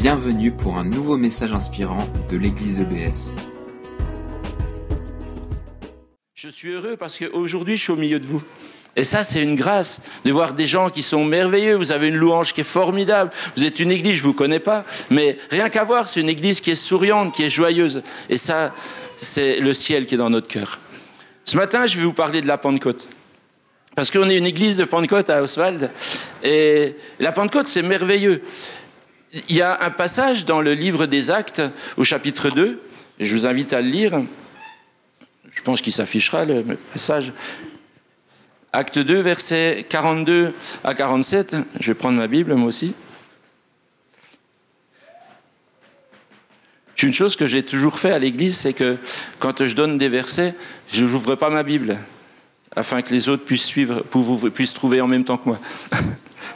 Bienvenue pour un nouveau message inspirant de l'église EBS. Je suis heureux parce qu'aujourd'hui, je suis au milieu de vous. Et ça, c'est une grâce de voir des gens qui sont merveilleux. Vous avez une louange qui est formidable. Vous êtes une église, je vous connais pas, mais rien qu'à voir, c'est une église qui est souriante, qui est joyeuse. Et ça, c'est le ciel qui est dans notre cœur. Ce matin, je vais vous parler de la Pentecôte. Parce qu'on est une église de Pentecôte à Oswald. Et la Pentecôte, c'est merveilleux. Il y a un passage dans le livre des Actes, au chapitre 2, et je vous invite à le lire. Je pense qu'il s'affichera le passage. Acte 2, versets 42 à 47. Je vais prendre ma Bible, moi aussi. Une chose que j'ai toujours fait à l'église, c'est que quand je donne des versets, je n'ouvre pas ma Bible, afin que les autres puissent suivre, puissent trouver en même temps que moi.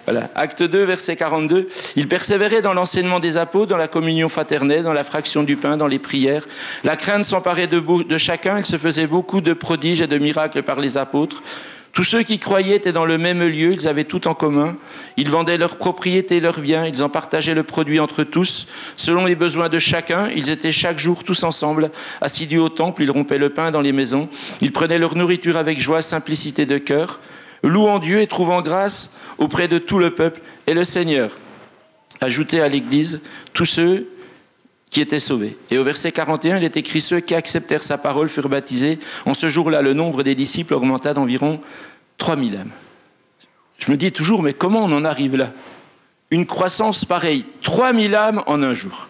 Voilà. Acte 2, verset 42. Il persévérait dans l'enseignement des apôtres, dans la communion fraternelle, dans la fraction du pain, dans les prières. La crainte s'emparait de, de chacun. Il se faisait beaucoup de prodiges et de miracles par les apôtres. Tous ceux qui croyaient étaient dans le même lieu, ils avaient tout en commun. Ils vendaient leurs propriétés et leurs biens, ils en partageaient le produit entre tous. Selon les besoins de chacun, ils étaient chaque jour tous ensemble, assidus au temple, ils rompaient le pain dans les maisons. Ils prenaient leur nourriture avec joie, simplicité de cœur, louant Dieu et trouvant grâce auprès de tout le peuple et le Seigneur. Ajoutait à l'Église tous ceux qui étaient sauvés. Et au verset 41, il est écrit ceux qui acceptèrent sa parole furent baptisés. En ce jour-là, le nombre des disciples augmenta d'environ 3000 âmes. Je me dis toujours, mais comment on en arrive là? Une croissance pareille, 3000 âmes en un jour.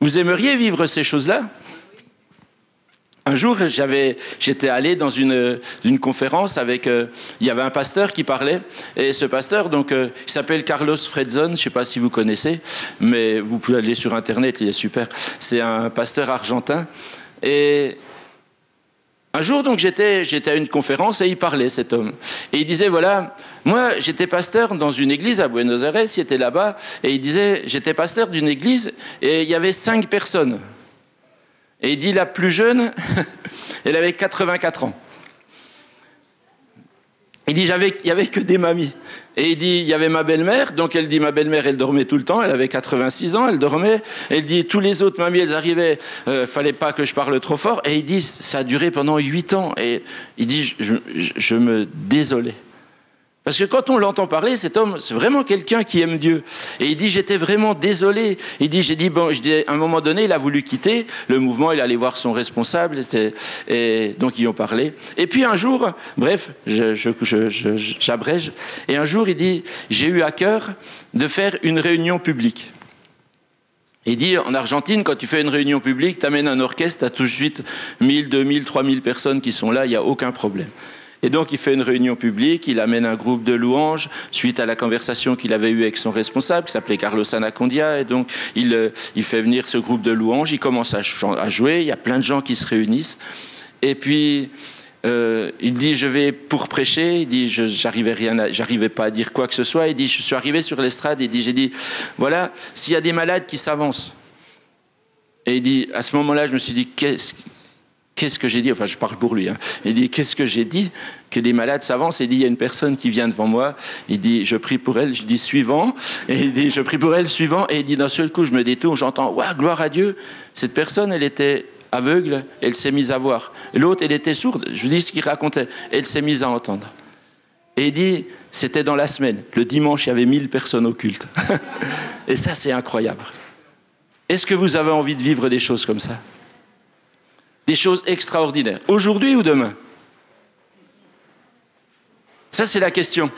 Vous aimeriez vivre ces choses-là? Un jour, j'avais, j'étais allé dans une, conférence avec, euh, il y avait un pasteur qui parlait, et ce pasteur, donc, euh, il s'appelle Carlos Fredzon, je ne sais pas si vous connaissez, mais vous pouvez aller sur Internet, il est super. C'est un pasteur argentin. Et un jour, donc, j'étais, j'étais à une conférence et il parlait, cet homme. Et il disait, voilà, moi, j'étais pasteur dans une église à Buenos Aires, il était là-bas, et il disait, j'étais pasteur d'une église, et il y avait cinq personnes. Et il dit la plus jeune, elle avait 84 ans. Il dit, il n'y avait que des mamies. Et il dit, il y avait ma belle-mère, donc elle dit, ma belle-mère, elle dormait tout le temps, elle avait 86 ans, elle dormait. Elle dit, tous les autres mamies, elles arrivaient, euh, fallait pas que je parle trop fort. Et il dit, ça a duré pendant 8 ans. Et il dit, je me désolais. Parce que quand on l'entend parler, cet homme, c'est vraiment quelqu'un qui aime Dieu. Et il dit, j'étais vraiment désolé. Il dit, j'ai dit, bon, je dis, à un moment donné, il a voulu quitter le mouvement, il allait voir son responsable, et donc ils ont parlé. Et puis un jour, bref, j'abrège, et un jour, il dit, j'ai eu à cœur de faire une réunion publique. Il dit, en Argentine, quand tu fais une réunion publique, tu amènes un orchestre, tu as tout de suite 1000, 2000, 3000 personnes qui sont là, il n'y a aucun problème. Et donc, il fait une réunion publique, il amène un groupe de louanges suite à la conversation qu'il avait eue avec son responsable, qui s'appelait Carlos Anacondia. Et donc, il, euh, il fait venir ce groupe de louanges, il commence à, jouer, il y a plein de gens qui se réunissent. Et puis, euh, il dit je vais pour prêcher. Il dit j'arrivais rien, pas à dire quoi que ce soit. Il dit je suis arrivé sur l'estrade. Il dit j'ai dit voilà s'il y a des malades qui s'avancent. Et il dit à ce moment-là je me suis dit qu'est-ce Qu'est-ce que j'ai dit Enfin, je parle pour lui. Hein. Il dit Qu'est-ce que j'ai dit Que des malades s'avancent. Il dit Il y a une personne qui vient devant moi. Il dit Je prie pour elle. Je dis Suivant. Et il dit Je prie pour elle, suivant. Et il dit D'un seul coup, je me détourne. J'entends Waouh, gloire à Dieu. Cette personne, elle était aveugle. Elle s'est mise à voir. L'autre, elle était sourde. Je vous dis ce qu'il racontait. Elle s'est mise à entendre. Et il dit C'était dans la semaine. Le dimanche, il y avait 1000 personnes au culte. et ça, c'est incroyable. Est-ce que vous avez envie de vivre des choses comme ça? Des choses extraordinaires. Aujourd'hui ou demain? Ça, c'est la question.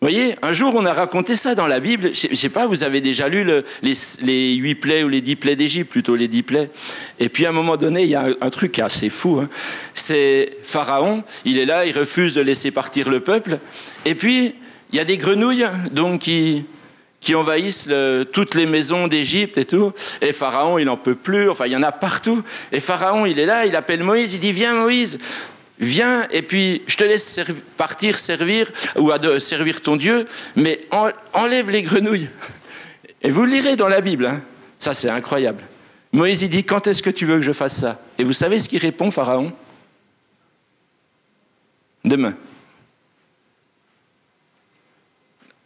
Vous voyez, un jour, on a raconté ça dans la Bible. Je ne sais pas, vous avez déjà lu les, huit plaies ou les dix plaies d'Égypte, plutôt les dix plaies. Et puis, à un moment donné, il y a un, truc assez fou. Hein. C'est Pharaon, il est là, il refuse de laisser partir le peuple. Et puis, il y a des grenouilles donc, qui, qui envahissent toutes les maisons d'Égypte et tout. Et Pharaon, il n'en peut plus. Enfin, il y en a partout. Et Pharaon, il est là, il appelle Moïse, il dit Viens, Moïse, viens, et puis je te laisse partir servir ou servir ton Dieu, mais enlève les grenouilles. Et vous lirez dans la Bible. Hein. Ça, c'est incroyable. Moïse, il dit Quand est-ce que tu veux que je fasse ça? Et vous savez ce qu'il répond, Pharaon? Demain.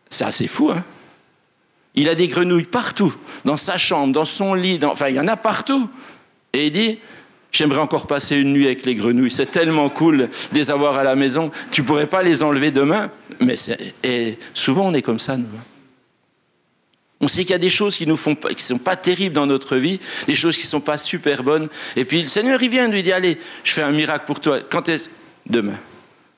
C'est assez fou, hein Il a des grenouilles partout, dans sa chambre, dans son lit, enfin il y en a partout. Et il dit, j'aimerais encore passer une nuit avec les grenouilles, c'est tellement cool de les avoir à la maison, tu pourrais pas les enlever demain. Mais et souvent on est comme ça, nous. Hein. On sait qu'il y a des choses qui ne sont pas terribles dans notre vie, des choses qui ne sont pas super bonnes. Et puis le Seigneur, il vient, lui dit, allez, je fais un miracle pour toi. Quand est-ce? Demain.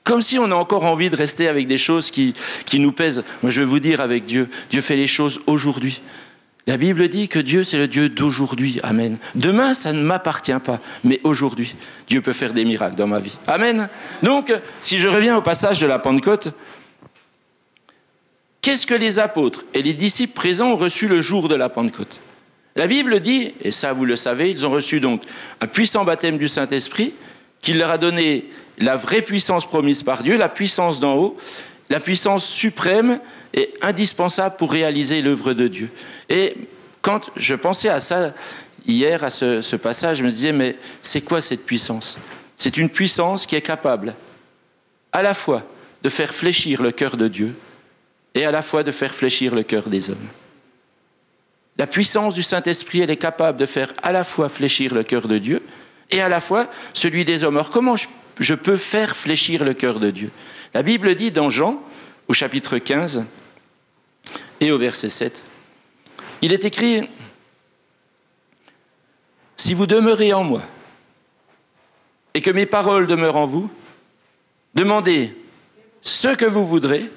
Comme si on a encore envie de rester avec des choses qui, qui nous pèsent. Moi, je vais vous dire avec Dieu, Dieu fait les choses aujourd'hui. La Bible dit que Dieu, c'est le Dieu d'aujourd'hui. Amen. Demain, ça ne m'appartient pas, mais aujourd'hui, Dieu peut faire des miracles dans ma vie. Amen. Donc, si je reviens au passage de la Pentecôte, qu'est-ce que les apôtres et les disciples présents ont reçu le jour de la Pentecôte? La Bible dit, et ça vous le savez, ils ont reçu donc un puissant baptême du Saint-Esprit qui leur a donné la vraie puissance promise par Dieu, la puissance d'en haut, la puissance suprême et indispensable pour réaliser l'œuvre de Dieu. Et quand je pensais à ça hier, à ce, passage, je me disais, mais c'est quoi cette puissance? C'est une puissance qui est capable à la fois de faire fléchir le cœur de Dieu et à la fois de faire fléchir le cœur des hommes. La puissance du Saint-Esprit, elle est capable de faire à la fois fléchir le cœur de Dieu et à la fois celui des hommes. Alors comment je je peux faire fléchir le cœur de Dieu? La Bible dit dans Jean, au chapitre 15 et au verset 7, il est écrit, Si vous demeurez en moi et que mes paroles demeurent en vous, demandez ce que vous voudrez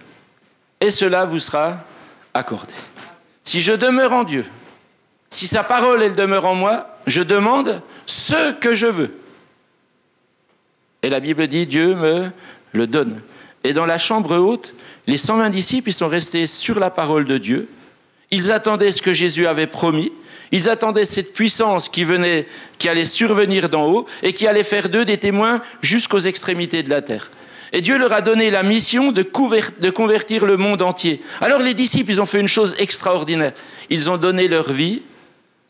et cela vous sera accordé. Si je demeure en Dieu, si sa parole elle demeure en moi, je demande ce que je veux et la Bible dit, Dieu me le donne. Et dans la chambre haute, les 120 disciples, ils sont restés sur la parole de Dieu. Ils attendaient ce que Jésus avait promis. Ils attendaient cette puissance qui venait, qui allait survenir d'en haut et qui allait faire d'eux des témoins jusqu'aux extrémités de la terre. Et Dieu leur a donné la mission de, de convertir le monde entier. Alors les disciples, ils ont fait une chose extraordinaire. Ils ont donné leur vie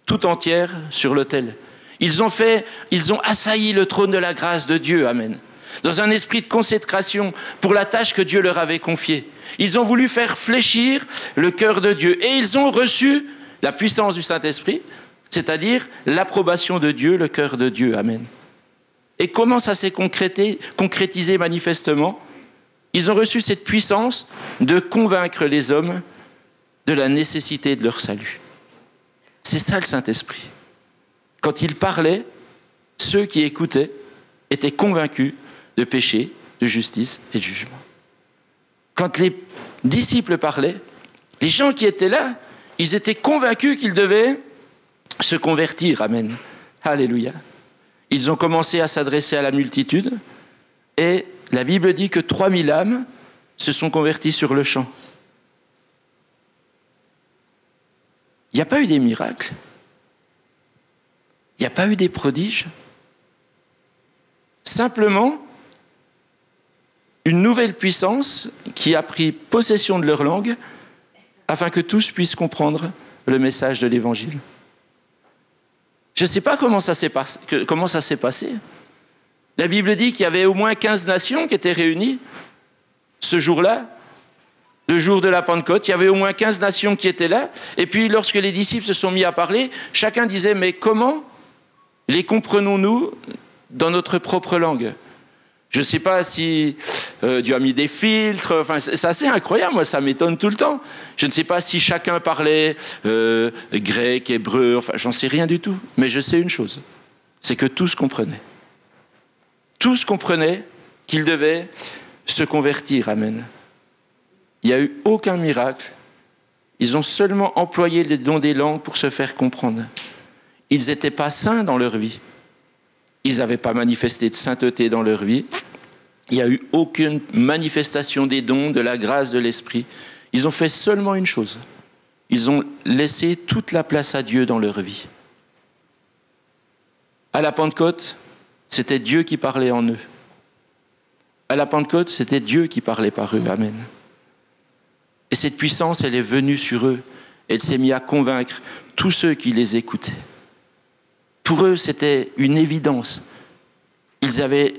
tout entière sur l'autel. Ils ont fait, ils ont assailli le trône de la grâce de Dieu, Amen. Dans un esprit de consécration pour la tâche que Dieu leur avait confiée. Ils ont voulu faire fléchir le cœur de Dieu et ils ont reçu la puissance du Saint-Esprit, c'est-à-dire l'approbation de Dieu, le cœur de Dieu, Amen. Et comment ça s'est concrétisé manifestement? Ils ont reçu cette puissance de convaincre les hommes de la nécessité de leur salut. C'est ça le Saint-Esprit. Quand il parlait, ceux qui écoutaient étaient convaincus de péché, de justice et de jugement. Quand les disciples parlaient, les gens qui étaient là, ils étaient convaincus qu'ils devaient se convertir. Amen. Alléluia. Ils ont commencé à s'adresser à la multitude et la Bible dit que 3000 âmes se sont converties sur le champ. Il n'y a pas eu des miracles? Il n'y a pas eu des prodiges? Simplement, une nouvelle puissance qui a pris possession de leur langue afin que tous puissent comprendre le message de l'Évangile. Je ne sais pas comment ça s'est passé. La Bible dit qu'il y avait au moins 15 nations qui étaient réunies ce jour-là, le jour de la Pentecôte. Il y avait au moins 15 nations qui étaient là. Et puis lorsque les disciples se sont mis à parler, chacun disait, mais comment les comprenons-nous dans notre propre langue? Je ne sais pas si euh, Dieu a mis des filtres, enfin, c'est assez incroyable, moi ça m'étonne tout le temps. Je ne sais pas si chacun parlait euh, grec, hébreu, enfin j'en sais rien du tout. Mais je sais une chose, c'est que tous comprenaient. Tous comprenaient qu'ils devaient se convertir, Amen. Il n'y a eu aucun miracle. Ils ont seulement employé les dons des langues pour se faire comprendre. Ils n'étaient pas saints dans leur vie. Ils n'avaient pas manifesté de sainteté dans leur vie. Il n'y a eu aucune manifestation des dons, de la grâce de l'Esprit. Ils ont fait seulement une chose. Ils ont laissé toute la place à Dieu dans leur vie. À la Pentecôte, c'était Dieu qui parlait en eux. À la Pentecôte, c'était Dieu qui parlait par eux. Amen. Et cette puissance, elle est venue sur eux. Elle s'est mise à convaincre tous ceux qui les écoutaient. Pour eux, c'était une évidence. Ils avaient,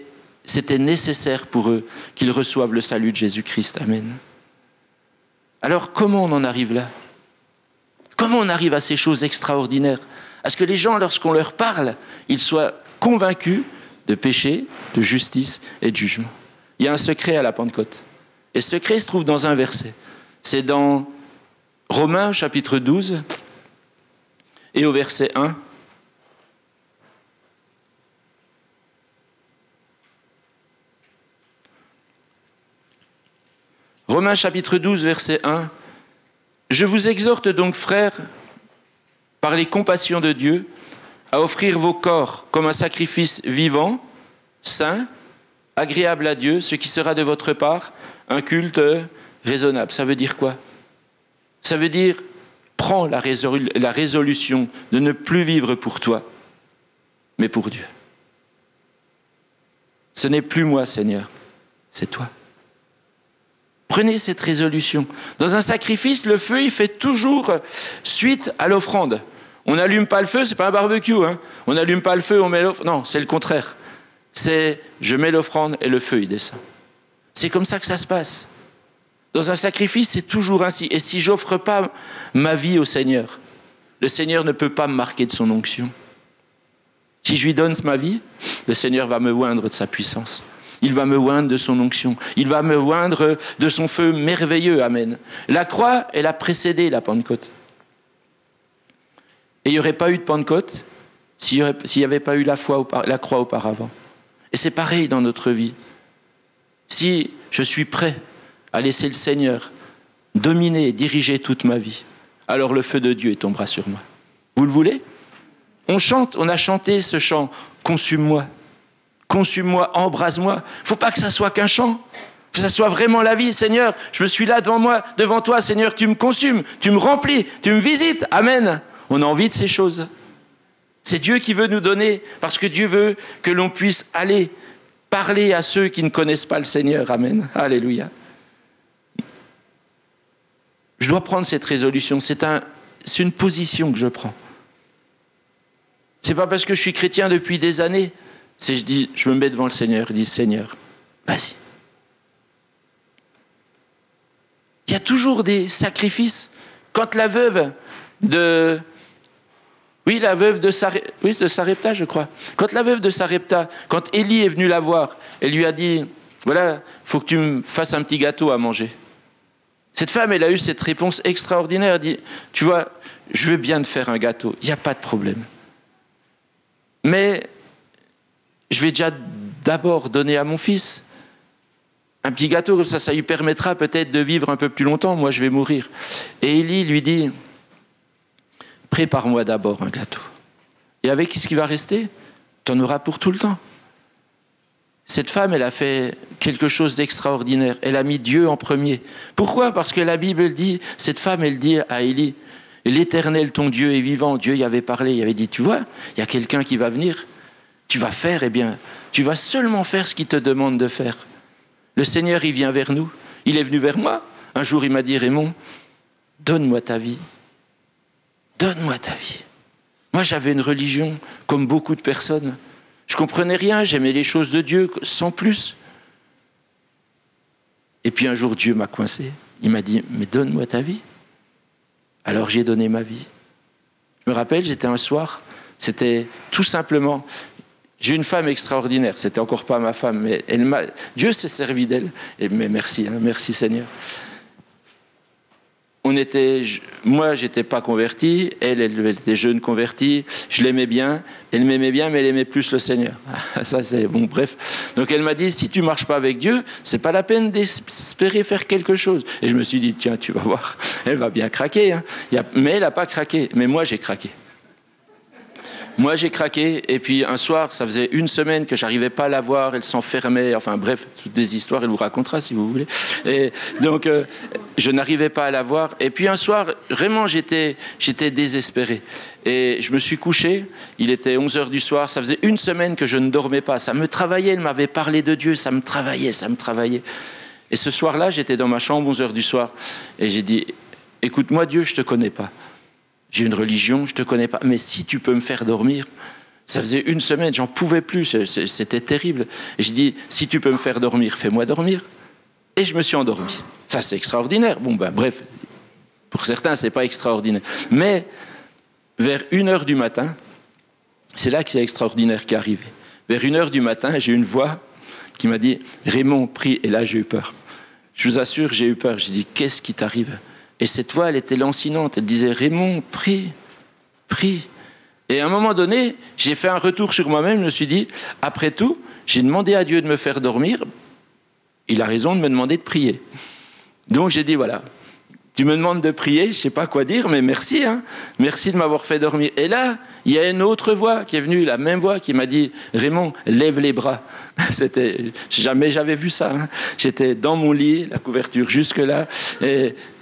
c'était nécessaire pour eux qu'ils reçoivent le salut de Jésus-Christ. Amen. Alors, comment on en arrive là? Comment on arrive à ces choses extraordinaires? À ce que les gens, lorsqu'on leur parle, ils soient convaincus de péché, de justice et de jugement. Il y a un secret à la Pentecôte. Et ce secret se trouve dans un verset. C'est dans Romains chapitre 12 et au verset 1. Romains chapitre 12, verset 1. Je vous exhorte donc, frères, par les compassions de Dieu, à offrir vos corps comme un sacrifice vivant, saint, agréable à Dieu, ce qui sera de votre part un culte raisonnable. Ça veut dire quoi? Ça veut dire, prends la, résolution de ne plus vivre pour toi, mais pour Dieu. Ce n'est plus moi, Seigneur, c'est toi. Prenez cette résolution. Dans un sacrifice, le feu, il fait toujours suite à l'offrande. On n'allume pas le feu, c'est pas un barbecue. Hein. On n'allume pas le feu, on met l'offrande. Non, c'est le contraire. C'est je mets l'offrande et le feu, il descend. C'est comme ça que ça se passe. Dans un sacrifice, c'est toujours ainsi. Et si j'offre pas ma vie au Seigneur, le Seigneur ne peut pas me marquer de son onction. Si je lui donne ma vie, le Seigneur va me oindre de sa puissance. Il va me oindre de son onction. Il va me oindre de son feu merveilleux. Amen. La croix, elle a précédé la Pentecôte. Et il n'y aurait pas eu de Pentecôte s'il n'y avait pas eu la, la croix auparavant. Et c'est pareil dans notre vie. Si je suis prêt à laisser le Seigneur dominer et diriger toute ma vie, alors le feu de Dieu tombera sur moi. Vous le voulez? On chante, on a chanté ce chant Consume-moi consume-moi, embrase-moi. Faut pas que ça soit qu'un chant. Que ça soit vraiment la vie, Seigneur. Je me suis là devant moi, devant toi, Seigneur. Tu me consumes, tu me remplis, tu me visites. Amen. On a envie de ces choses. C'est Dieu qui veut nous donner, parce que Dieu veut que l'on puisse aller parler à ceux qui ne connaissent pas le Seigneur. Amen. Alléluia. Je dois prendre cette résolution. C'est un, une position que je prends. C'est pas parce que je suis chrétien depuis des années c'est je dis, je me mets devant le Seigneur, je dis Seigneur, vas-y. Il y a toujours des sacrifices. Quand la veuve de oui, la veuve de, Sarepta, oui, de Sarepta, je crois. Quand la veuve de Sarepta, quand Élie est venu la voir, elle lui a dit Voilà, faut que tu me fasses un petit gâteau à manger. Cette femme, elle a eu cette réponse extraordinaire. Elle dit Tu vois, je veux bien te faire un gâteau, il n'y a pas de problème. Mais je vais déjà d'abord donner à mon fils un petit gâteau, comme ça, ça lui permettra peut-être de vivre un peu plus longtemps. Moi, je vais mourir. Et Élie lui dit Prépare-moi d'abord un gâteau. Et avec ce qui va rester, tu en auras pour tout le temps. Cette femme, elle a fait quelque chose d'extraordinaire. Elle a mis Dieu en premier. Pourquoi? Parce que la Bible dit, cette femme, elle dit à Élie, l'Éternel, ton Dieu est vivant. Dieu y avait parlé, il avait dit, tu vois, il y a quelqu'un qui va venir tu vas faire, eh bien, tu vas seulement faire ce qu'il te demande de faire. Le Seigneur, il vient vers nous. Il est venu vers moi. Un jour, il m'a dit, Raymond, donne-moi ta vie. Donne-moi ta vie. Moi, j'avais une religion comme beaucoup de personnes. Je comprenais rien, j'aimais les choses de Dieu sans plus. Et puis un jour, Dieu m'a coincé. Il m'a dit, mais donne-moi ta vie. Alors j'ai donné ma vie. Je me rappelle, j'étais un soir, c'était tout simplement, j'ai une femme extraordinaire. C'était encore pas ma femme, mais elle. Dieu s'est servi d'elle. Mais merci, hein, merci Seigneur. On était, moi, j'étais pas converti. Elle, elle était jeune convertie. Je l'aimais bien. Elle m'aimait bien, mais elle aimait plus le Seigneur. Ça, c'est bon. Bref. Donc, elle m'a dit si tu marches pas avec Dieu, c'est pas la peine d'espérer faire quelque chose. Et je me suis dit tiens, tu vas voir. Elle va bien craquer. Hein. Mais elle a pas craqué. Mais moi, j'ai craqué. Moi, j'ai craqué, et puis un soir, ça faisait une semaine que j'arrivais pas à la voir, elle s'enfermait, enfin bref, toutes des histoires, elle vous racontera si vous voulez. Et donc, euh, je n'arrivais pas à la voir, et puis un soir, vraiment, j'étais, j'étais désespéré. Et je me suis couché, il était 11 heures du soir, ça faisait une semaine que je ne dormais pas, ça me travaillait, elle m'avait parlé de Dieu, ça me travaillait, ça me travaillait. Et ce soir-là, j'étais dans ma chambre, 11 heures du soir, et j'ai dit, écoute-moi Dieu, je te connais pas. J'ai une religion, je te connais pas, mais si tu peux me faire dormir, ça faisait une semaine, j'en pouvais plus, c'était terrible. Et je dis, si tu peux me faire dormir, fais-moi dormir. Et je me suis endormi. Ça, c'est extraordinaire. Bon, ben bref, Pour certains, c'est pas extraordinaire. Mais vers une heure du matin, c'est là que c'est extraordinaire qui est arrivé. Vers une heure du matin, j'ai une voix qui m'a dit Raymond, prie. Et là, j'ai eu peur. Je vous assure, j'ai eu peur. J'ai dit Qu'est-ce qui t'arrive? Et cette voix, elle était lancinante. Elle disait Raymond, prie, prie. Et à un moment donné, j'ai fait un retour sur moi-même. Je me suis dit Après tout, j'ai demandé à Dieu de me faire dormir. Il a raison de me demander de prier. Donc j'ai dit Voilà, tu me demandes de prier, je ne sais pas quoi dire, mais merci, hein. merci de m'avoir fait dormir. Et là, il y a une autre voix qui est venue, la même voix qui m'a dit Raymond, lève les bras. C'était jamais j'avais vu ça. Hein. J'étais dans mon lit, la couverture jusque là,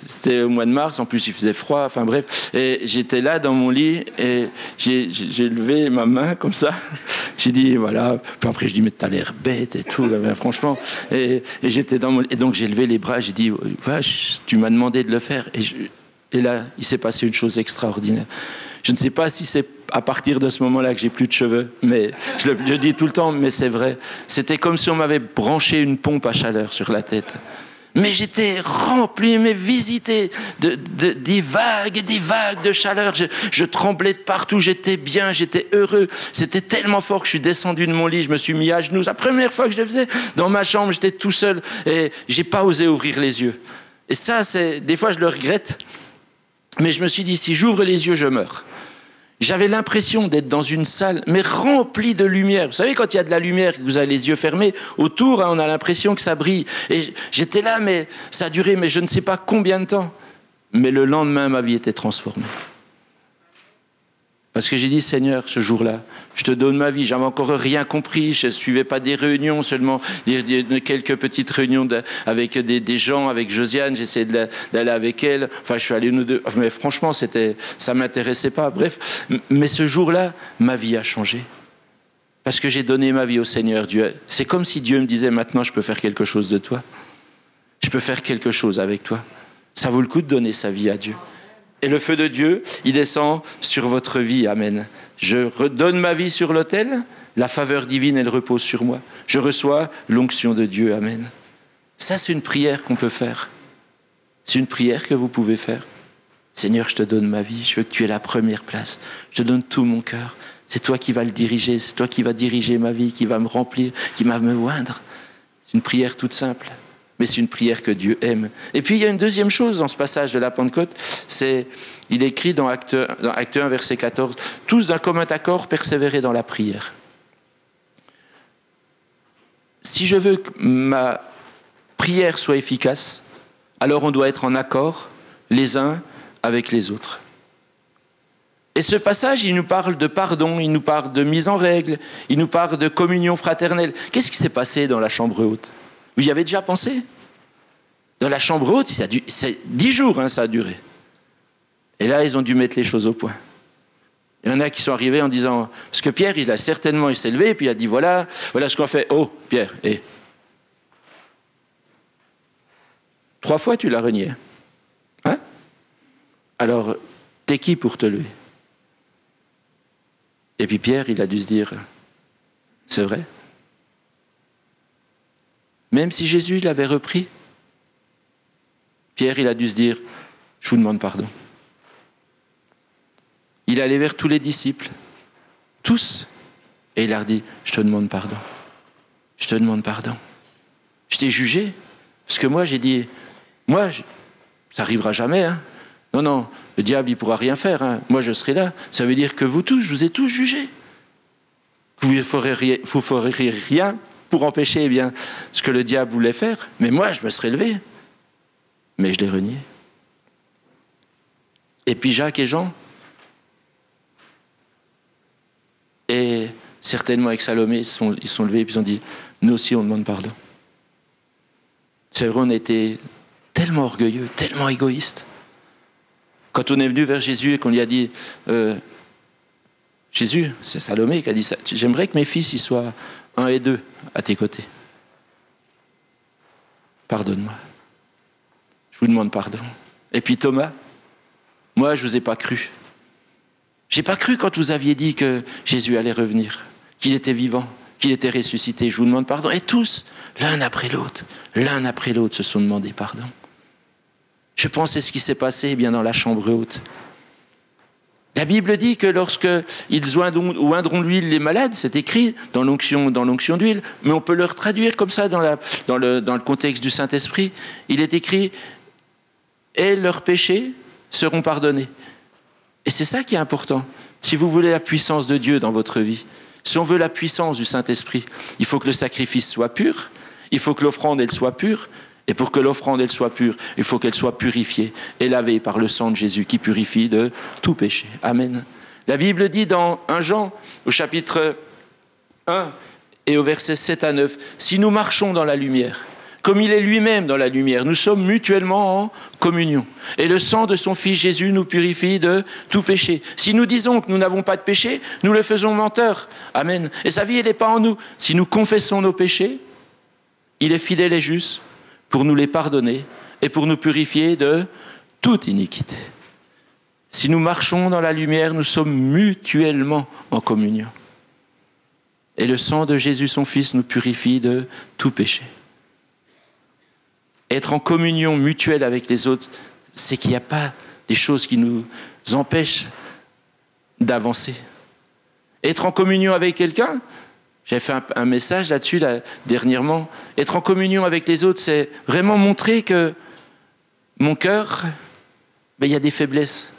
c'était au mois de mars, en plus il faisait froid, enfin bref. Et j'étais là dans mon lit et j'ai levé ma main comme ça. J'ai dit, voilà. Puis après, je dis, mais t'as l'air bête et tout, ben, franchement. Et, j'étais dans mon lit. Et donc j'ai levé les bras, j'ai dit, vache, tu m'as demandé de le faire. Et, là, il s'est passé une chose extraordinaire. Je ne sais pas si c'est à partir de ce moment-là que j'ai plus de cheveux, mais je le dis tout le temps, mais c'est vrai. C'était comme si on m'avait branché une pompe à chaleur sur la tête mais j'étais rempli, mais visité de, des vagues et des vagues de chaleur. Je, tremblais de partout, j'étais bien, j'étais heureux. C'était tellement fort que je suis descendu de mon lit, je me suis mis à genoux. La première fois que je le faisais, dans ma chambre, j'étais tout seul et j'ai pas osé ouvrir les yeux. Et ça, c'est des fois je le regrette, mais je me suis dit si j'ouvre les yeux, je meurs. J'avais l'impression d'être dans une salle, mais remplie de lumière. Vous savez, quand il y a de la lumière, que vous avez les yeux fermés, autour, hein, on a l'impression que ça brille. Et j'étais là, mais ça a duré, mais je ne sais pas combien de temps. Mais le lendemain, ma vie était transformée. Parce que j'ai dit, Seigneur, ce jour-là, je te donne ma vie. J'avais encore rien compris. Je ne suivais pas des réunions, seulement quelques petites réunions avec des, gens, avec Josiane. J'essayais d'aller avec elle. Enfin, je suis allé nous deux. Mais franchement, ça m'intéressait pas. Bref. Mais ce jour-là, ma vie a changé. Parce que j'ai donné ma vie au Seigneur Dieu. C'est comme si Dieu me disait, maintenant, je peux faire quelque chose de toi. Je peux faire quelque chose avec toi. Ça vaut le coup de donner sa vie à Dieu. Et le feu de Dieu, il descend sur votre vie. Amen. Je redonne ma vie sur l'autel. La faveur divine, elle repose sur moi. Je reçois l'onction de Dieu. Amen. Ça, c'est une prière qu'on peut faire. C'est une prière que vous pouvez faire. Seigneur, je te donne ma vie. Je veux que tu aies la première place. Je te donne tout mon cœur. C'est toi qui vas le diriger. C'est toi qui vas diriger ma vie, qui va me remplir, qui va me oindre. C'est une prière toute simple mais c'est une prière que Dieu aime. Et puis il y a une deuxième chose dans ce passage de la Pentecôte, c'est, il écrit dans Acte, dans Acte 1, verset 14, tous d'un commun accord persévérer dans la prière. Si je veux que ma prière soit efficace, alors on doit être en accord les uns avec les autres. Et ce passage, il nous parle de pardon, il nous parle de mise en règle, il nous parle de communion fraternelle. Qu'est-ce qui s'est passé dans la chambre haute? Vous y avez déjà pensé? Dans la chambre haute, c'est dix jours, hein, ça a duré. Et là, ils ont dû mettre les choses au point. Il y en a qui sont arrivés en disant, parce que Pierre, il a certainement, il s'est levé, et puis il a dit, voilà, voilà ce qu'on fait. Oh, Pierre, trois fois tu l'as renié. Hein? Alors, t'es qui pour te lever? Et puis Pierre, il a dû se dire, c'est vrai même si Jésus l'avait repris, Pierre, il a dû se dire, je vous demande pardon. Il allait vers tous les disciples, tous, et il leur dit, je te demande pardon. Je te demande pardon. Je t'ai jugé, parce que moi j'ai dit, moi, ça n'arrivera jamais. Hein. Non, non, le diable, il pourra rien faire. Hein. Moi, je serai là. Ça veut dire que vous tous, je vous ai tous jugés. Vous ne ferez rien pour empêcher eh ce que le diable voulait faire. Mais moi, je me serais levé. Mais je l'ai renié. Et puis Jacques et Jean, et certainement avec Salomé, ils sont, ils sont levés et ils ont dit, nous aussi on demande pardon. C'est vrai, on était tellement orgueilleux, tellement égoïste. Quand on est venu vers Jésus et qu'on lui a dit, euh, Jésus, c'est Salomé qui a dit j'aimerais que mes fils y soient un et deux à tes côtés. Pardonne-moi. Je vous demande pardon. Et puis Thomas, moi je ne vous ai pas cru. J'ai pas cru quand vous aviez dit que Jésus allait revenir, qu'il était vivant, qu'il était ressuscité. Je vous demande pardon. Et tous, l'un après l'autre, l'un après l'autre, se sont demandé pardon. Je pense ce qui s'est passé eh bien dans la chambre haute. La Bible dit que lorsque ils oindront l'huile les malades, c'est écrit dans l'onction, dans l'onction d'huile, mais on peut le traduire comme ça dans, le, dans le contexte du Saint-Esprit. Il est écrit et leurs péchés seront pardonnés. Et c'est ça qui est important. Si vous voulez la puissance de Dieu dans votre vie, si on veut la puissance du Saint-Esprit, il faut que le sacrifice soit pur, il faut que l'offrande elle soit pure, et pour que l'offrande elle soit pure, il faut qu'elle soit purifiée et lavée par le sang de Jésus qui purifie de tout péché. Amen. La Bible dit dans 1 Jean au chapitre 1 et au verset 7 à 9, si nous marchons dans la lumière, comme il est lui-même dans la lumière, nous sommes mutuellement en communion. Et le sang de son Fils Jésus nous purifie de tout péché. Si nous disons que nous n'avons pas de péché, nous le faisons menteur. Amen. Et sa vie, elle n'est pas en nous. Si nous confessons nos péchés, il est fidèle et juste pour nous les pardonner et pour nous purifier de toute iniquité. Si nous marchons dans la lumière, nous sommes mutuellement en communion. Et le sang de Jésus, son Fils, nous purifie de tout péché. Être en communion mutuelle avec les autres, c'est qu'il n'y a pas des choses qui nous empêchent d'avancer. Être en communion avec quelqu'un, j'ai fait un, message là-dessus dernièrement. Être en communion avec les autres, c'est vraiment montrer que mon cœur, ben, il y a des faiblesses.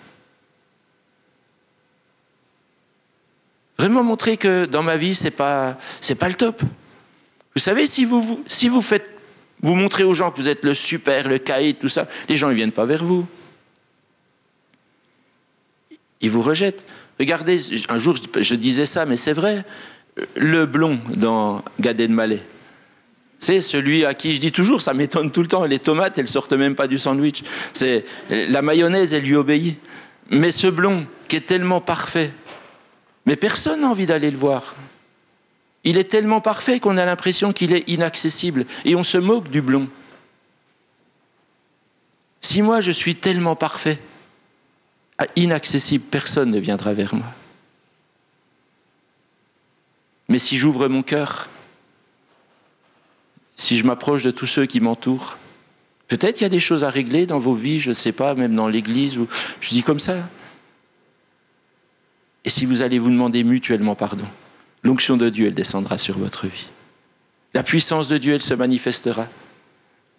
Vraiment montrer que dans ma vie, c'est pas pas le top. Vous savez, si vous, si vous faites vous montrez aux gens que vous êtes le super, le caïd, tout ça, les gens ne viennent pas vers vous. Ils vous rejettent. Regardez, un jour je disais ça, mais c'est vrai le blond dans Gad Elmaleh. C'est celui à qui je dis toujours, ça m'étonne tout le temps, les tomates, elles sortent même pas du sandwich. C'est la mayonnaise, elle lui obéit. Mais ce blond qui est tellement parfait, mais personne n'a envie d'aller le voir. Il est tellement parfait qu'on a l'impression qu'il est inaccessible et on se moque du blond. Si moi je suis tellement parfait, inaccessible, personne ne viendra vers moi. Mais si j'ouvre mon cœur, si je m'approche de tous ceux qui m'entourent, peut-être qu'il y a des choses à régler dans vos vies, je ne sais pas, même dans l'Église, ou je dis comme ça. Et si vous allez vous demander mutuellement pardon, l'onction de Dieu, elle descendra sur votre vie. La puissance de Dieu, elle se manifestera.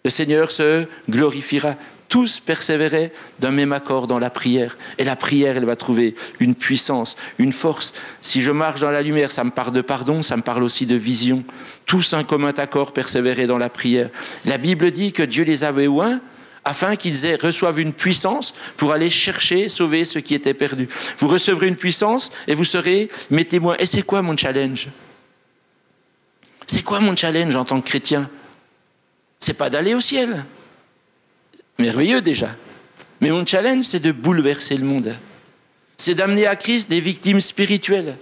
Le Seigneur se glorifiera tous persévérer d'un même accord dans la prière. Et la prière, elle va trouver une puissance, une force. Si je marche dans la lumière, ça me parle de pardon, ça me parle aussi de vision. Tous un commun accord persévérer dans la prière. La Bible dit que Dieu les avait oints afin qu'ils reçoivent une puissance pour aller chercher, sauver ceux qui étaient perdus. Vous recevrez une puissance et vous serez mes témoins. Et c'est quoi mon challenge? C'est quoi mon challenge en tant que chrétien? C'est pas d'aller au ciel merveilleux déjà. Mais mon challenge, c'est de bouleverser le monde. C'est d'amener à Christ des victimes spirituelles.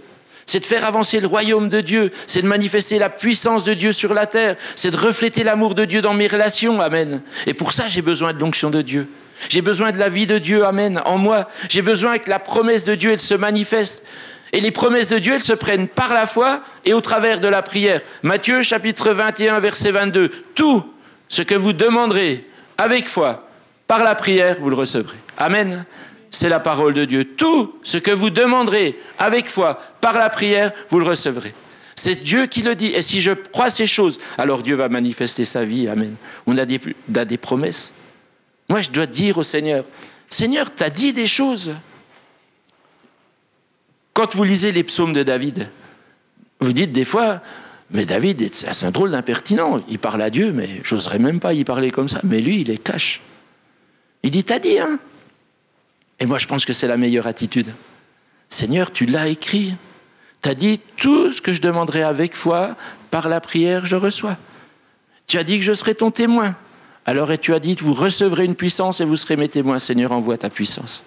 C'est de faire avancer le royaume de Dieu. C'est de manifester la puissance de Dieu sur la terre. C'est de refléter l'amour de Dieu dans mes relations. Amen. Et pour ça, j'ai besoin de l'onction de Dieu. J'ai besoin de la vie de Dieu. Amen. En moi. J'ai besoin que la promesse de Dieu, elle se manifeste. Et les promesses de Dieu, elles se prennent par la foi et au travers de la prière. Matthieu chapitre 21, verset 22. Tout ce que vous demanderez avec foi par la prière, vous le recevrez. Amen. C'est la parole de Dieu. Tout ce que vous demanderez avec foi par la prière, vous le recevrez. C'est Dieu qui le dit. Et si je crois ces choses, alors Dieu va manifester sa vie. Amen. On a des, promesses. Moi, je dois dire au Seigneur, Seigneur, tu as dit des choses. Quand vous lisez les psaumes de David, vous dites des fois, mais David, c'est un drôle d'impertinent. Il parle à Dieu, mais j'oserais même pas y parler comme ça. Mais lui, il est cache. Il dit, t'as dit, hein Et moi, je pense que c'est la meilleure attitude. Seigneur, tu l'as écrit. Tu as dit, tout ce que je demanderai avec foi, par la prière, je reçois. Tu as dit que je serai ton témoin. Alors, et tu as dit, vous recevrez une puissance et vous serez mes témoins. Seigneur, envoie ta puissance.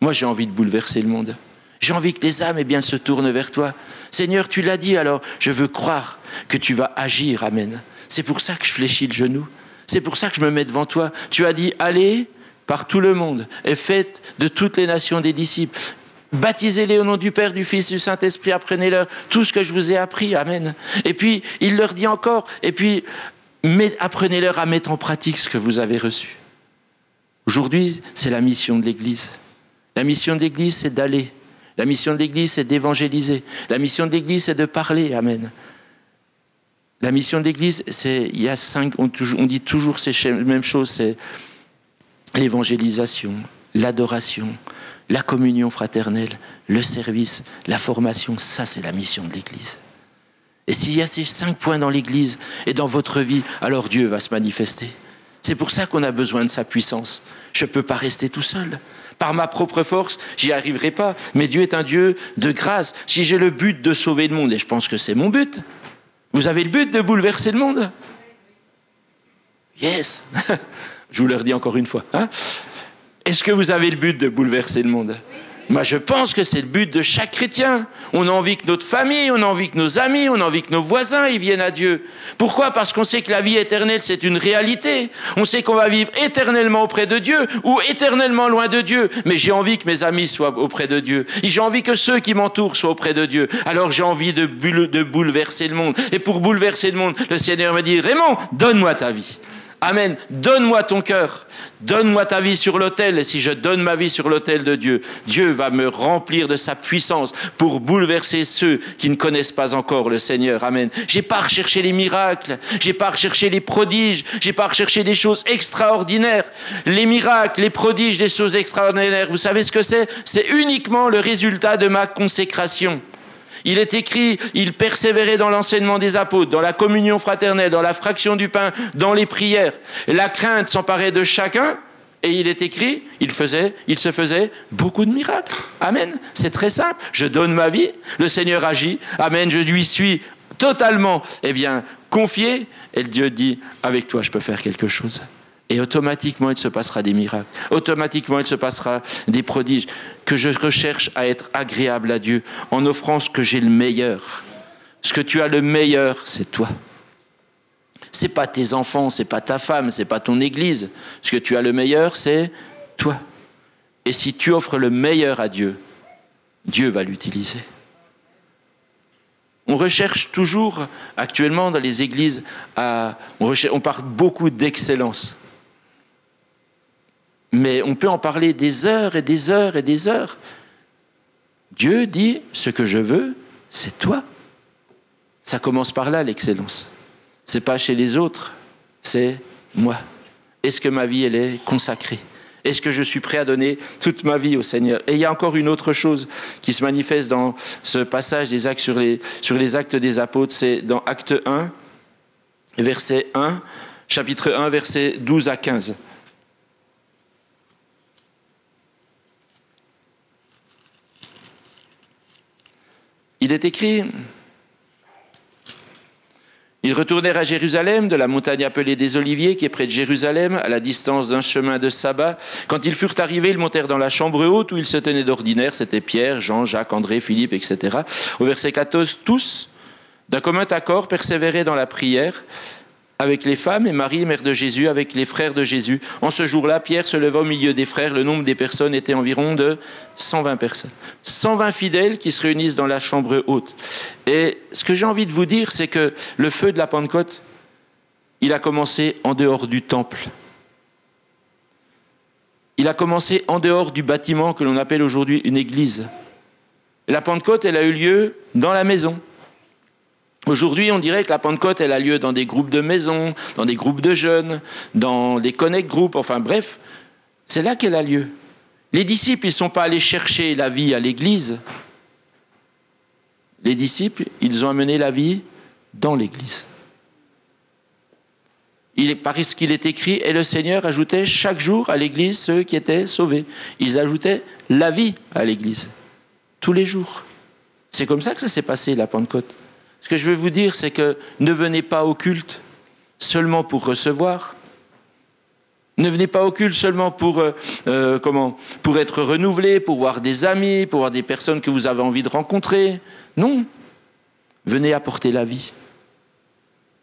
Moi, j'ai envie de bouleverser le monde. J'ai envie que les âmes eh bien, se tournent vers toi. Seigneur, tu l'as dit, alors je veux croire que tu vas agir. Amen. C'est pour ça que je fléchis le genou. C'est pour ça que je me mets devant toi. Tu as dit, allez par tout le monde et faites de toutes les nations des disciples. Baptisez-les au nom du Père, du Fils, du Saint-Esprit, apprenez-leur tout ce que je vous ai appris. Amen. Et puis, il leur dit encore, et puis, apprenez-leur à mettre en pratique ce que vous avez reçu. Aujourd'hui, c'est la mission de l'Église. La mission de l'Église, c'est d'aller. La mission de l'Église, c'est d'évangéliser. La mission de l'Église, c'est de parler. Amen. La mission de l'Église, c'est il y a cinq, on, dit toujours ces mêmes choses, c'est l'évangélisation, l'adoration, la communion fraternelle, le service, la formation. Ça, c'est la mission de l'Église. Et s'il y a ces cinq points dans l'Église et dans votre vie, alors Dieu va se manifester. C'est pour ça qu'on a besoin de sa puissance. Je ne peux pas rester tout seul. Par ma propre force, j'y arriverai pas. Mais Dieu est un Dieu de grâce. Si j'ai le but de sauver le monde, et je pense que c'est mon but, vous avez le but de bouleverser le monde? Yes. Je vous le redis encore une fois. Hein. Est-ce que vous avez le but de bouleverser le monde? Moi, je pense que c'est le but de chaque chrétien. On a envie que notre famille, on a envie que nos amis, on a envie que nos voisins ils viennent à Dieu. Pourquoi? Parce qu'on sait que la vie éternelle, c'est une réalité. On sait qu'on va vivre éternellement auprès de Dieu ou éternellement loin de Dieu. Mais j'ai envie que mes amis soient auprès de Dieu. J'ai envie que ceux qui m'entourent soient auprès de Dieu. Alors j'ai envie de, de bouleverser le monde. Et pour bouleverser le monde, le Seigneur me dit, Raymond, donne-moi ta vie. Amen. Donne-moi ton cœur. Donne-moi ta vie sur l'autel. Et si je donne ma vie sur l'autel de Dieu, Dieu va me remplir de sa puissance pour bouleverser ceux qui ne connaissent pas encore le Seigneur. Amen. J'ai pas recherché les miracles. J'ai pas recherché les prodiges. J'ai pas recherché des choses extraordinaires. Les miracles, les prodiges, les choses extraordinaires. Vous savez ce que c'est? C'est uniquement le résultat de ma consécration. Il est écrit, il persévérait dans l'enseignement des apôtres, dans la communion fraternelle, dans la fraction du pain, dans les prières. La crainte s'emparait de chacun, et il est écrit, il faisait, il se faisait beaucoup de miracles. Amen. C'est très simple. Je donne ma vie, le Seigneur agit. Amen. Je lui suis totalement, eh bien, confié. Et Dieu dit, avec toi, je peux faire quelque chose. Et automatiquement, il se passera des miracles. Automatiquement, il se passera des prodiges. Que je recherche à être agréable à Dieu en offrant ce que j'ai le meilleur. Ce que tu as le meilleur, c'est toi. C'est pas tes enfants, c'est pas ta femme, c'est pas ton église. Ce que tu as le meilleur, c'est toi. Et si tu offres le meilleur à Dieu, Dieu va l'utiliser. On recherche toujours actuellement dans les églises, à, on, on parle beaucoup d'excellence. Mais on peut en parler des heures et des heures et des heures. Dieu dit, ce que je veux, c'est toi. Ça commence par là, l'excellence. C'est pas chez les autres, c'est moi. Est-ce que ma vie, elle est consacrée? Est-ce que je suis prêt à donner toute ma vie au Seigneur? Et il y a encore une autre chose qui se manifeste dans ce passage des actes sur les, sur les actes des apôtres, c'est dans Acte 1, verset 1, chapitre 1, verset 12 à 15. Il est écrit, ils retournèrent à Jérusalem, de la montagne appelée des Oliviers, qui est près de Jérusalem, à la distance d'un chemin de sabbat. Quand ils furent arrivés, ils montèrent dans la chambre haute où ils se tenaient d'ordinaire. C'était Pierre, Jean, Jacques, André, Philippe, etc. Au verset 14, tous, d'un commun accord, persévéraient dans la prière avec les femmes et Marie, mère de Jésus, avec les frères de Jésus. En ce jour-là, Pierre se leva au milieu des frères. Le nombre des personnes était environ de 120 personnes. 120 fidèles qui se réunissent dans la chambre haute. Et ce que j'ai envie de vous dire, c'est que le feu de la Pentecôte, il a commencé en dehors du temple. Il a commencé en dehors du bâtiment que l'on appelle aujourd'hui une église. la Pentecôte, elle a eu lieu dans la maison. Aujourd'hui, on dirait que la Pentecôte, elle a lieu dans des groupes de maisons, dans des groupes de jeunes, dans des connect groups, enfin bref, c'est là qu'elle a lieu. Les disciples, ils ne sont pas allés chercher la vie à l'église. Les disciples, ils ont amené la vie dans l'église. Il est ce qu'il est écrit, et le Seigneur ajoutait chaque jour à l'église ceux qui étaient sauvés. Ils ajoutaient la vie à l'église, tous les jours. C'est comme ça que ça s'est passé, la Pentecôte. Ce que je veux vous dire, c'est que ne venez pas au culte seulement pour recevoir. Ne venez pas au culte seulement pour, euh, euh, comment, pour être renouvelé, pour voir des amis, pour voir des personnes que vous avez envie de rencontrer. Non. Venez apporter la vie.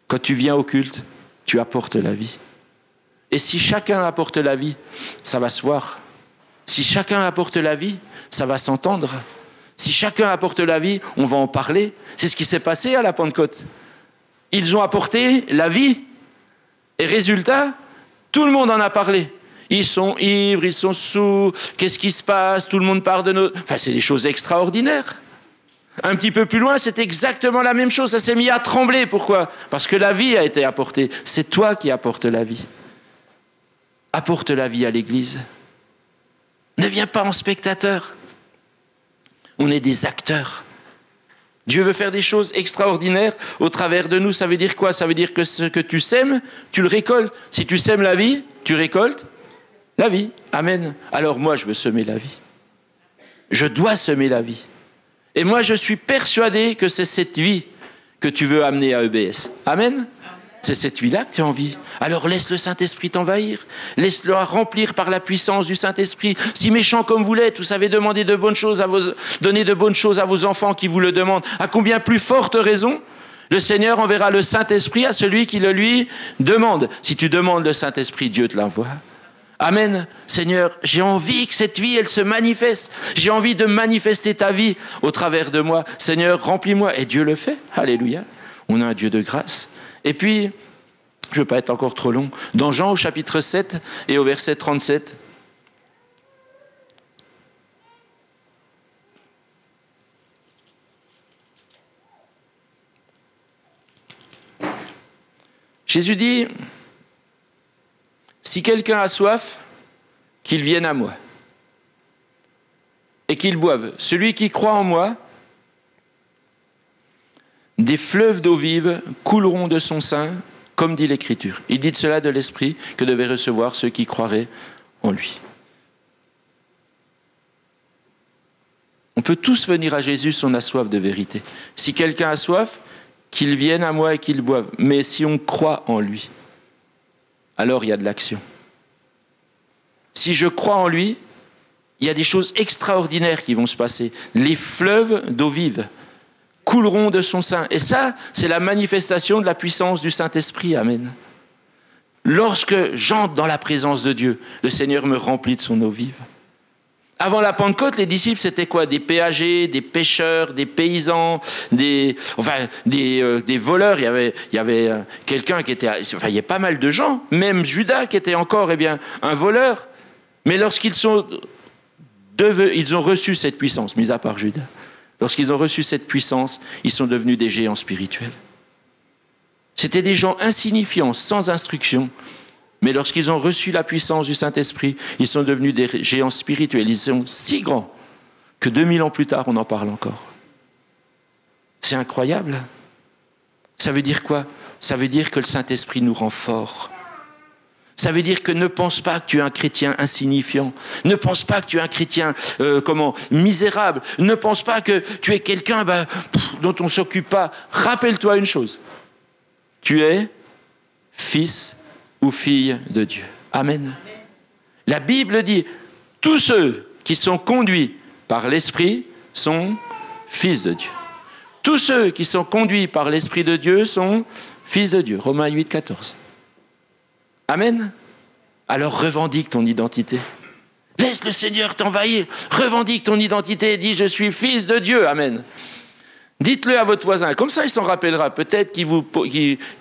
Quand tu viens au culte, tu apportes la vie. Et si chacun apporte la vie, ça va se voir. Si chacun apporte la vie, ça va s'entendre. Si chacun apporte la vie, on va en parler. C'est ce qui s'est passé à la Pentecôte. Ils ont apporté la vie. Et résultat, tout le monde en a parlé. Ils sont ivres, ils sont sous, qu'est-ce qui se passe? Tout le monde parle de nos... Enfin, c'est des choses extraordinaires. Un petit peu plus loin, c'est exactement la même chose. Ça s'est mis à trembler. Pourquoi? Parce que la vie a été apportée. C'est toi qui apportes la vie. Apporte la vie à l'Église. Ne viens pas en spectateur. On est des acteurs. Dieu veut faire des choses extraordinaires au travers de nous. Ça veut dire quoi? Ça veut dire que ce que tu sèmes, tu le récoltes. Si tu sèmes la vie, tu récoltes la vie. Amen. Alors moi, je veux semer la vie. Je dois semer la vie. Et moi, je suis persuadé que c'est cette vie que tu veux amener à EBS. Amen. C'est cette vie-là que tu as envie. Alors laisse le Saint-Esprit t'envahir. Laisse-le remplir par la puissance du Saint-Esprit. Si méchant comme vous l'êtes, vous savez demander de bonnes choses à vos, donner de bonnes choses à vos enfants qui vous le demandent. À combien plus forte raison le Seigneur enverra le Saint-Esprit à celui qui le lui demande. Si tu demandes le Saint-Esprit, Dieu te l'envoie. Amen. Seigneur, j'ai envie que cette vie, elle se manifeste. J'ai envie de manifester ta vie au travers de moi. Seigneur, remplis-moi. Et Dieu le fait. Alléluia. On a un Dieu de grâce. Et puis, je ne veux pas être encore trop long, dans Jean au chapitre 7 et au verset 37, Jésus dit, si quelqu'un a soif, qu'il vienne à moi et qu'il boive. Celui qui croit en moi, des fleuves d'eau vive couleront de son sein, comme dit l'Écriture. Il dit cela de l'Esprit que devaient recevoir ceux qui croiraient en lui. On peut tous venir à Jésus si on a soif de vérité. Si quelqu'un a soif, qu'il vienne à moi et qu'il boive. Mais si on croit en lui, alors il y a de l'action. Si je crois en lui, il y a des choses extraordinaires qui vont se passer. Les fleuves d'eau vive couleront de son sein. Et ça, c'est la manifestation de la puissance du Saint-Esprit. Amen. Lorsque j'entre dans la présence de Dieu, le Seigneur me remplit de son eau vive. Avant la Pentecôte, les disciples, c'était quoi? Des péagers, des pêcheurs, des paysans, des, enfin, des, euh, des voleurs. Il y avait, il y avait euh, quelqu'un qui était... Enfin, il y a pas mal de gens, même Judas qui était encore eh bien, un voleur. Mais lorsqu'ils sont... Ils ont reçu cette puissance, mis à part Judas. Lorsqu'ils ont reçu cette puissance, ils sont devenus des géants spirituels. C'étaient des gens insignifiants, sans instruction, mais lorsqu'ils ont reçu la puissance du Saint-Esprit, ils sont devenus des géants spirituels. Ils sont si grands que 2000 ans plus tard, on en parle encore. C'est incroyable. Ça veut dire quoi? Ça veut dire que le Saint-Esprit nous rend forts. Ça veut dire que ne pense pas que tu es un chrétien insignifiant. Ne pense pas que tu es un chrétien euh, comment misérable. Ne pense pas que tu es quelqu'un bah, dont on ne s'occupe pas. Rappelle-toi une chose. Tu es fils ou fille de Dieu. Amen. La Bible dit, tous ceux qui sont conduits par l'Esprit sont fils de Dieu. Tous ceux qui sont conduits par l'Esprit de Dieu sont fils de Dieu. Romains 8, 14. Amen. Alors revendique ton identité. Laisse le Seigneur t'envahir. Revendique ton identité. Dis, je suis fils de Dieu. Amen. Dites-le à votre voisin. Comme ça, il s'en rappellera. Peut-être qu'il vous,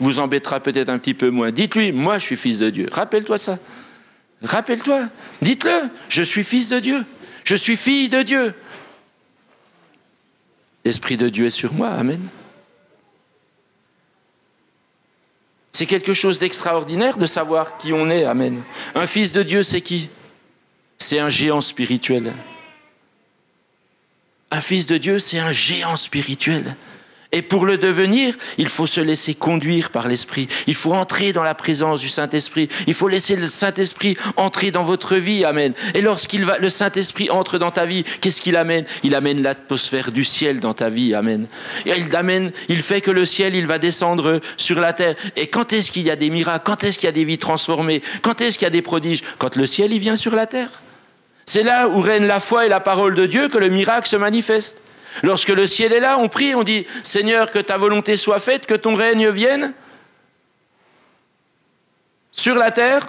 vous embêtera peut-être un petit peu moins. Dites-lui, moi, je suis fils de Dieu. Rappelle-toi ça. Rappelle-toi. Dites-le. Je suis fils de Dieu. Je suis fille de Dieu. L'Esprit de Dieu est sur moi. Amen. C'est quelque chose d'extraordinaire de savoir qui on est. Amen. Un fils de Dieu, c'est qui? C'est un géant spirituel. Un fils de Dieu, c'est un géant spirituel. Et pour le devenir, il faut se laisser conduire par l'Esprit. Il faut entrer dans la présence du Saint-Esprit. Il faut laisser le Saint-Esprit entrer dans votre vie. Amen. Et lorsqu'il va, le Saint-Esprit entre dans ta vie, qu'est-ce qu'il amène? Il amène l'atmosphère du ciel dans ta vie. Amen. Il amène, il fait que le ciel, il va descendre sur la terre. Et quand est-ce qu'il y a des miracles? Quand est-ce qu'il y a des vies transformées? Quand est-ce qu'il y a des prodiges? Quand le ciel, il vient sur la terre. C'est là où règne la foi et la parole de Dieu que le miracle se manifeste. Lorsque le ciel est là, on prie, on dit Seigneur, que ta volonté soit faite, que ton règne vienne sur la terre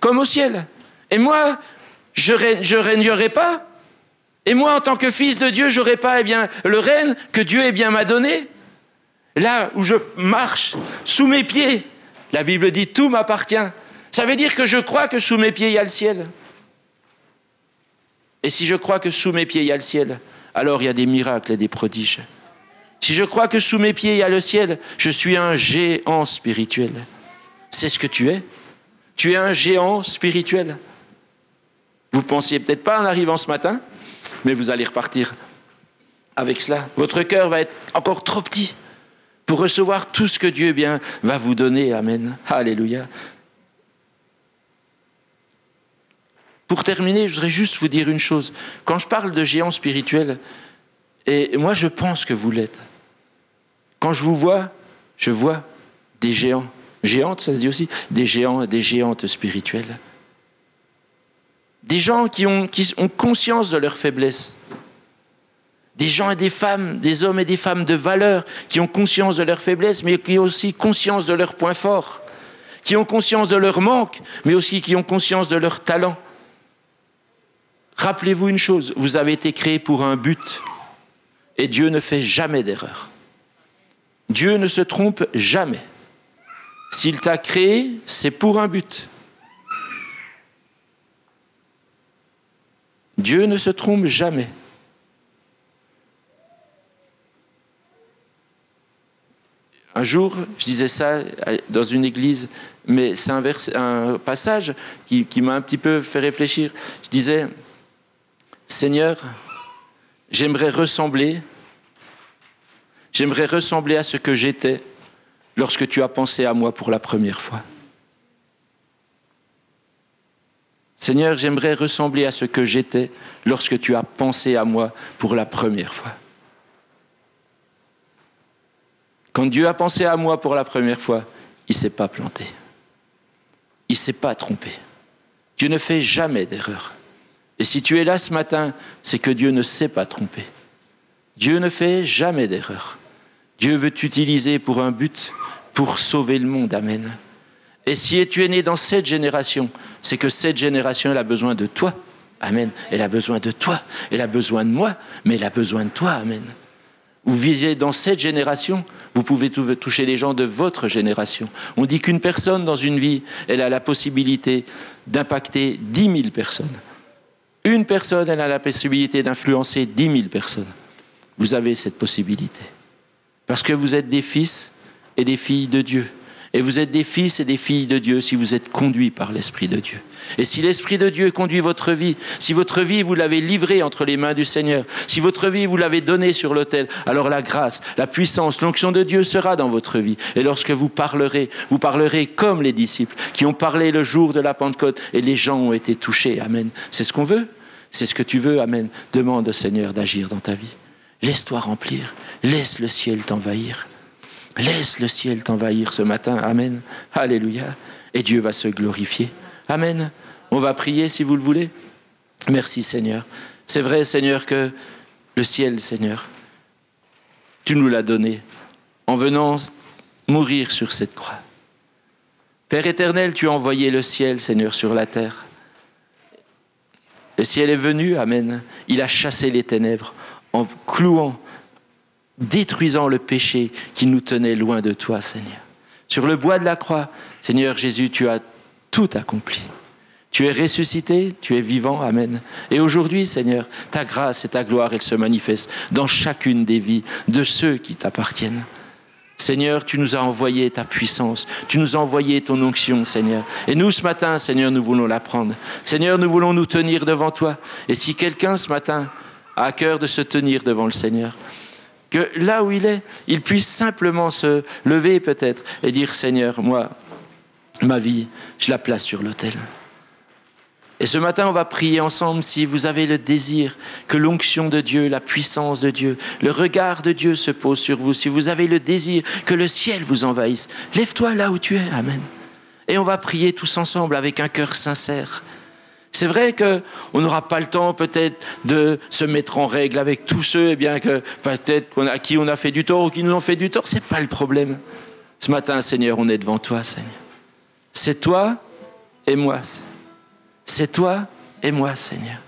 comme au ciel. Et moi, je ne régnerai pas. Et moi, en tant que fils de Dieu, j'aurai pas eh bien, le règne que Dieu eh bien, m'a donné. Là où je marche sous mes pieds, la Bible dit tout m'appartient. Ça veut dire que je crois que sous mes pieds, il y a le ciel. Et si je crois que sous mes pieds, il y a le ciel, alors il y a des miracles et des prodiges. Si je crois que sous mes pieds, il y a le ciel, je suis un géant spirituel. C'est ce que tu es. Tu es un géant spirituel. Vous ne pensiez peut-être pas en arrivant ce matin, mais vous allez repartir avec cela. Votre cœur va être encore trop petit pour recevoir tout ce que Dieu bien va vous donner. Amen. Alléluia. Pour terminer, je voudrais juste vous dire une chose. Quand je parle de géant spirituel, et moi je pense que vous l'êtes, quand je vous vois, je vois des géants. Géantes, ça se dit aussi Des géants et des géantes spirituelles. Des gens qui ont, qui ont conscience de leur faiblesse. Des gens et des femmes, des hommes et des femmes de valeur qui ont conscience de leur faiblesse, mais qui ont aussi conscience de leurs points forts. Qui ont conscience de leur manque, mais aussi qui ont conscience de leur talent. Rappelez-vous une chose, vous avez été créé pour un but. Et Dieu ne fait jamais d'erreur. Dieu ne se trompe jamais. S'il t'a créé, c'est pour un but. Dieu ne se trompe jamais. Un jour, je disais ça dans une église, mais c'est un, passage qui, qui m'a un petit peu fait réfléchir. Je disais, Seigneur, j'aimerais ressembler, j'aimerais ressembler à ce que j'étais lorsque tu as pensé à moi pour la première fois. Seigneur, j'aimerais ressembler à ce que j'étais lorsque tu as pensé à moi pour la première fois. Quand Dieu a pensé à moi pour la première fois, il ne s'est pas planté. Il ne s'est pas trompé. Dieu ne fait jamais d'erreur. Et si tu es là ce matin, c'est que Dieu ne s'est pas trompé. Dieu ne fait jamais d'erreur. Dieu veut t'utiliser pour un but, pour sauver le monde. Amen. Et si tu es né dans cette génération, c'est que cette génération, elle a besoin de toi. Amen. Elle a besoin de toi. Elle a besoin de moi, mais elle a besoin de toi. Amen. Vous vivez dans cette génération, vous pouvez toucher les gens de votre génération. On dit qu'une personne dans une vie, elle a la possibilité d'impacter dix mille personnes. Une personne, elle a la possibilité d'influencer dix mille personnes. Vous avez cette possibilité. Parce que vous êtes des fils et des filles de Dieu. Et vous êtes des fils et des filles de Dieu si vous êtes conduits par l'Esprit de Dieu. Et si l'Esprit de Dieu conduit votre vie, si votre vie vous l'avez livrée entre les mains du Seigneur, si votre vie vous l'avez donnée sur l'autel, alors la grâce, la puissance, l'onction de Dieu sera dans votre vie. Et lorsque vous parlerez, vous parlerez comme les disciples qui ont parlé le jour de la Pentecôte et les gens ont été touchés. Amen. C'est ce qu'on veut c'est ce que tu veux, Amen. Demande au Seigneur d'agir dans ta vie. Laisse-toi remplir. Laisse le ciel t'envahir. Laisse le ciel t'envahir ce matin. Amen. Alléluia. Et Dieu va se glorifier. Amen. On va prier si vous le voulez. Merci Seigneur. C'est vrai Seigneur que le ciel, Seigneur, tu nous l'as donné en venant mourir sur cette croix. Père éternel, tu as envoyé le ciel, Seigneur, sur la terre. Le ciel est venu, Amen. Il a chassé les ténèbres en clouant, détruisant le péché qui nous tenait loin de toi, Seigneur. Sur le bois de la croix, Seigneur Jésus, tu as tout accompli. Tu es ressuscité, tu es vivant, Amen. Et aujourd'hui, Seigneur, ta grâce et ta gloire, elles se manifestent dans chacune des vies de ceux qui t'appartiennent. Seigneur, tu nous as envoyé ta puissance, tu nous as envoyé ton onction, Seigneur. Et nous, ce matin, Seigneur, nous voulons la prendre. Seigneur, nous voulons nous tenir devant toi. Et si quelqu'un, ce matin, a à cœur de se tenir devant le Seigneur, que là où il est, il puisse simplement se lever peut-être et dire, Seigneur, moi, ma vie, je la place sur l'autel. Et ce matin, on va prier ensemble si vous avez le désir que l'onction de Dieu, la puissance de Dieu, le regard de Dieu se pose sur vous, si vous avez le désir que le ciel vous envahisse. Lève-toi là où tu es. Amen. Et on va prier tous ensemble avec un cœur sincère. C'est vrai qu'on n'aura pas le temps peut-être de se mettre en règle avec tous ceux eh bien, que peut-être à qui on a fait du tort ou qui nous ont fait du tort. Ce n'est pas le problème. Ce matin, Seigneur, on est devant toi, Seigneur. C'est toi et moi. C'est toi et moi, Seigneur.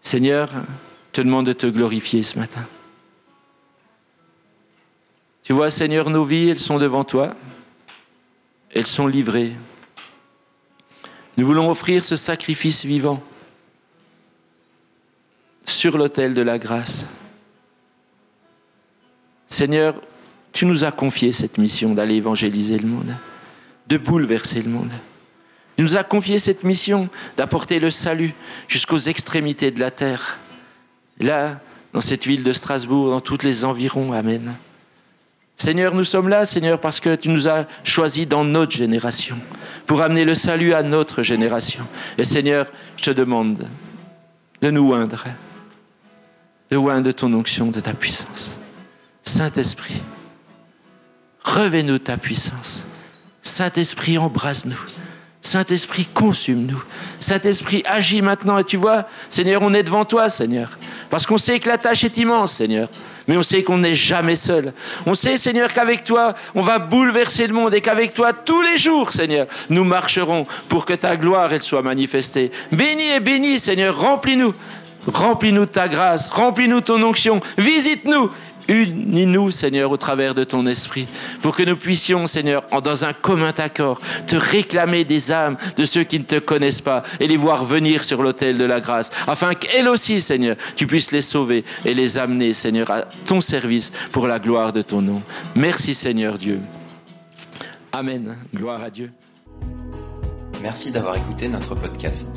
Seigneur, je te demande de te glorifier ce matin. Tu vois, Seigneur, nos vies, elles sont devant toi. elles sont livrées. Nous voulons offrir ce sacrifice vivant sur l'autel de la grâce. Seigneur, tu nous as confié cette mission d'aller évangéliser le monde, de bouleverser le monde. Tu nous as confié cette mission d'apporter le salut jusqu'aux extrémités de la terre. Là, dans cette ville de Strasbourg, dans tous les environs. Amen. Seigneur, nous sommes là, Seigneur, parce que tu nous as choisis dans notre génération, pour amener le salut à notre génération. Et Seigneur, je te demande de nous oindre, de oindre de ton onction, de ta puissance. Saint-Esprit, revêt-nous ta puissance. Saint-Esprit, embrase-nous. Saint-Esprit, consume-nous. Saint-Esprit, agis maintenant. Et tu vois, Seigneur, on est devant toi, Seigneur. Parce qu'on sait que la tâche est immense, Seigneur. Mais on sait qu'on n'est jamais seul. On sait, Seigneur, qu'avec toi, on va bouleverser le monde et qu'avec toi, tous les jours, Seigneur, nous marcherons pour que ta gloire, soit manifestée. Béni et béni, Seigneur, remplis-nous. Remplis-nous de ta grâce, remplis-nous ton onction, visite-nous Unis-nous, Seigneur, au travers de ton esprit, pour que nous puissions, Seigneur, dans un commun accord, te réclamer des âmes de ceux qui ne te connaissent pas et les voir venir sur l'autel de la grâce, afin qu'elles aussi, Seigneur, tu puisses les sauver et les amener, Seigneur, à ton service pour la gloire de ton nom. Merci, Seigneur Dieu. Amen. Gloire à Dieu. Merci d'avoir écouté notre podcast.